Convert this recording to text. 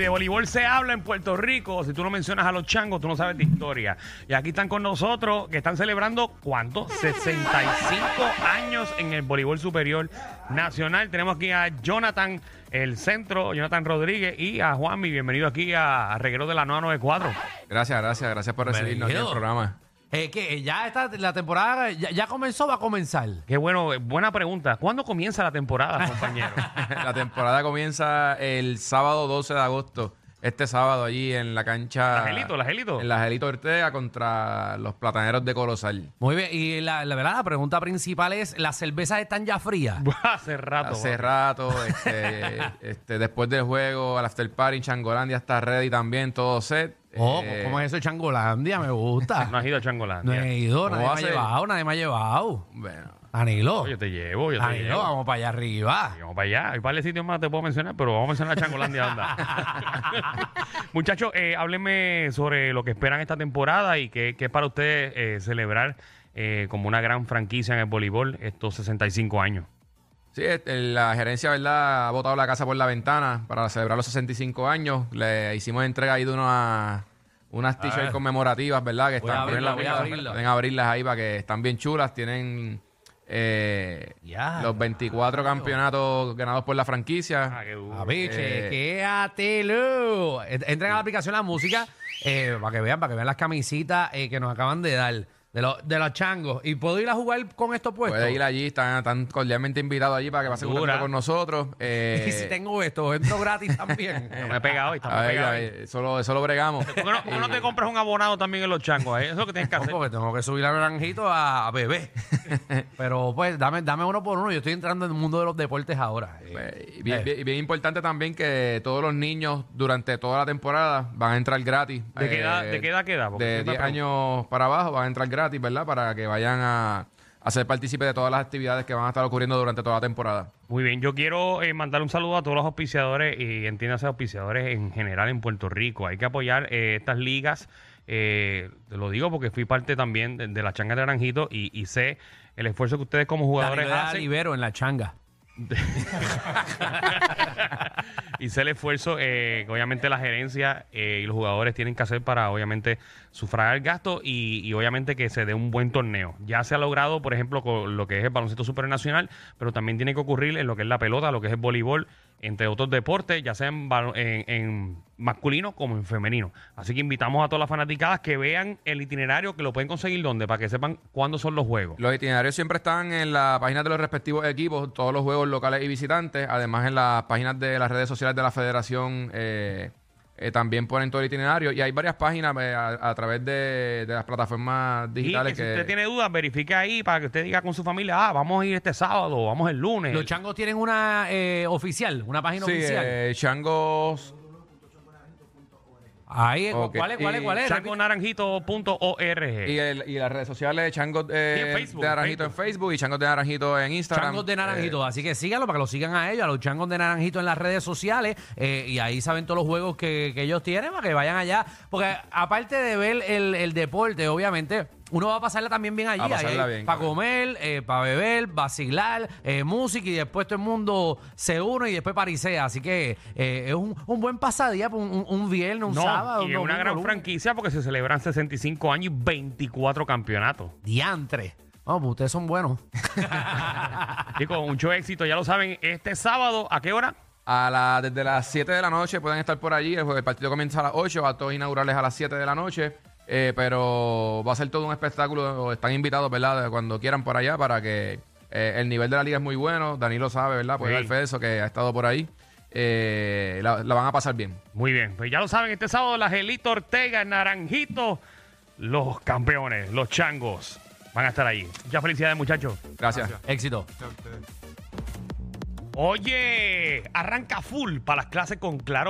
De voleibol se habla en Puerto Rico. Si tú no mencionas a los changos, tú no sabes de historia. Y aquí están con nosotros, que están celebrando, ¿cuánto? 65 años en el voleibol superior nacional. Tenemos aquí a Jonathan, el centro, Jonathan Rodríguez, y a Juanmi. Bienvenido aquí a, Reguero de la 994. Gracias, gracias, gracias por recibirnos aquí en el programa. Eh, que eh, ya está la temporada ya, ya comenzó va a comenzar. Qué bueno, eh, buena pregunta. ¿Cuándo comienza la temporada, compañero? La temporada comienza el sábado 12 de agosto. Este sábado allí en la cancha. ¿La Angelito, la Angelito? En la Angelito Ortega contra los plataneros de Colosal. Muy bien, y la, la verdad la pregunta principal es, ¿las cervezas están ya frías? Hace rato. Hace rato, este, este, después del juego, al after party en Changolandia está ready también, todo set. Oh, Eh, ¿cómo es eso de Changolandia? Me gusta. No has ido a Changolandia. No he ido, ¿Cómo nadie me ha llevado, nadie me ha llevado. Bueno, Danilo, Yo te llevo, yo te Danilo, llevo. vamos para allá arriba. Vamos para allá. Hay varios sitios más que te puedo mencionar, pero vamos a mencionar a Changolandia. anda. Muchachos, eh, háblenme sobre lo que esperan esta temporada y qué es para ustedes eh, celebrar eh, como una gran franquicia en el voleibol estos 65 años. Sí, este, la gerencia, ¿verdad? Ha botado la casa por la ventana para celebrar los 65 años. Le hicimos entrega ahí de unas, unas t-shirts conmemorativas, ¿verdad? Que Voy a están abrirla, pueden voy a abrirlas ahí para que están bien chulas. Tienen eh, Ya, los 24 campeonatos ganados por la franquicia. Ah, qué duro. A ver, Eh, chequéatelo. Entren a la aplicación La Música eh, para que vean, para que vean las camisitas eh, que nos acaban de dar de, los de los changos. ¿Y puedo ir a jugar con esto puesto? Puede ir allí, están, están cordialmente invitados allí para que pasen un Dura. ratito con nosotros. Eh, Y si tengo esto, entro gratis también. No me he pegado y estamos a ver, pegados. a ver, eso, lo, eso lo bregamos. ¿Por qué no, por qué no te compras un abonado también en los changos? eh? Eso es lo que tienes que No, hacer. porque tengo que subir a naranjito a, a bebé. Pero pues dame, dame uno por uno. Yo estoy entrando en el mundo de los deportes ahora. Eh, Pues, y bien, Eh. bien- y bien importante también que todos los niños durante toda la temporada van a entrar gratis. ¿De qué Eh, edad- de qué edad queda? Porque De siempre 10 pregunto. años para abajo van a entrar gratis, ¿verdad? Para que vayan a, a ser partícipes de todas las actividades que van a estar ocurriendo durante toda la temporada. Muy bien, yo quiero eh, mandar un saludo a todos los auspiciadores y entiéndase auspiciadores en general en Puerto Rico. Hay que apoyar eh, estas ligas. eh, te lo digo porque fui parte también de, de la changa de Naranjito y, y sé el esfuerzo que ustedes como jugadores Danilo hacen. libero en la changa. Sé el esfuerzo eh, que obviamente la gerencia eh, y los jugadores tienen que hacer para obviamente sufragar el gasto y, y obviamente que se dé un buen torneo. Ya se ha logrado, por ejemplo, con lo que es el baloncesto supernacional, pero también tiene que ocurrir en lo que es la pelota, lo que es el voleibol, entre otros deportes, ya sea en, masculino como en femenino. Así que invitamos a todas las fanaticadas que vean el itinerario, que lo pueden conseguir donde, para que sepan cuándo son los juegos. Los itinerarios siempre están en la página de los respectivos equipos, todos los juegos locales y visitantes. Además, en las páginas de las redes sociales de la federación eh, eh, también ponen todo el itinerario. Y hay varias páginas eh, a, a través de, de las plataformas Y digitales que si que... usted tiene dudas, verifique ahí para que usted diga con su familia, ah, vamos a ir este sábado, vamos el lunes. Los changos tienen una eh, oficial, una página Sí, oficial. eh, Changos... Ahí, eh, Ok. ¿cuál es? ¿Cuál es? ¿Cuál es? changonaranjito.org. Y, el- y las redes sociales, Changos eh, Sí, en Facebook, de Naranjito en en Facebook y Changos de Naranjito en Instagram. Changos de Eh, Naranjito. Así que síganlo para que lo sigan a ellos, a los changos de Naranjito en las redes sociales. eh, y ahí saben todos los juegos que, que ellos tienen para que vayan allá. Porque aparte de ver el, el deporte, obviamente. Uno va a pasarla también bien allí. A pasarla bien, para claro. comer, para beber, vacilar, eh, música y después todo el mundo se une y después parisea. Así que eh, es un, un buen pasadía, un, un, un viernes, un no, sábado. y un es una domingo, gran lunes. franquicia porque se celebran 65 años y 24 campeonatos. Diantre. Vamos, pues ustedes son buenos. Chicos, mucho éxito, ya lo saben. Este sábado, ¿a qué hora? A la, desde las 7 de la noche pueden estar por allí. El, el partido comienza a las 8, actos inaugurales a las 7 de la noche. Eh, pero va a ser todo un espectáculo. Están invitados, ¿verdad? Cuando quieran por allá para que eh, el nivel de la liga es muy bueno. Danilo sabe, ¿verdad? Sí. dar fe de eso que ha estado por ahí. Eh, la, la van a pasar bien. Muy bien, pues ya lo saben, este sábado la Gelito Ortega, Naranjito, los campeones, los changos, van a estar ahí. Muchas felicidades, muchachos. Gracias. Éxito. Oye, arranca full para las clases con Claro.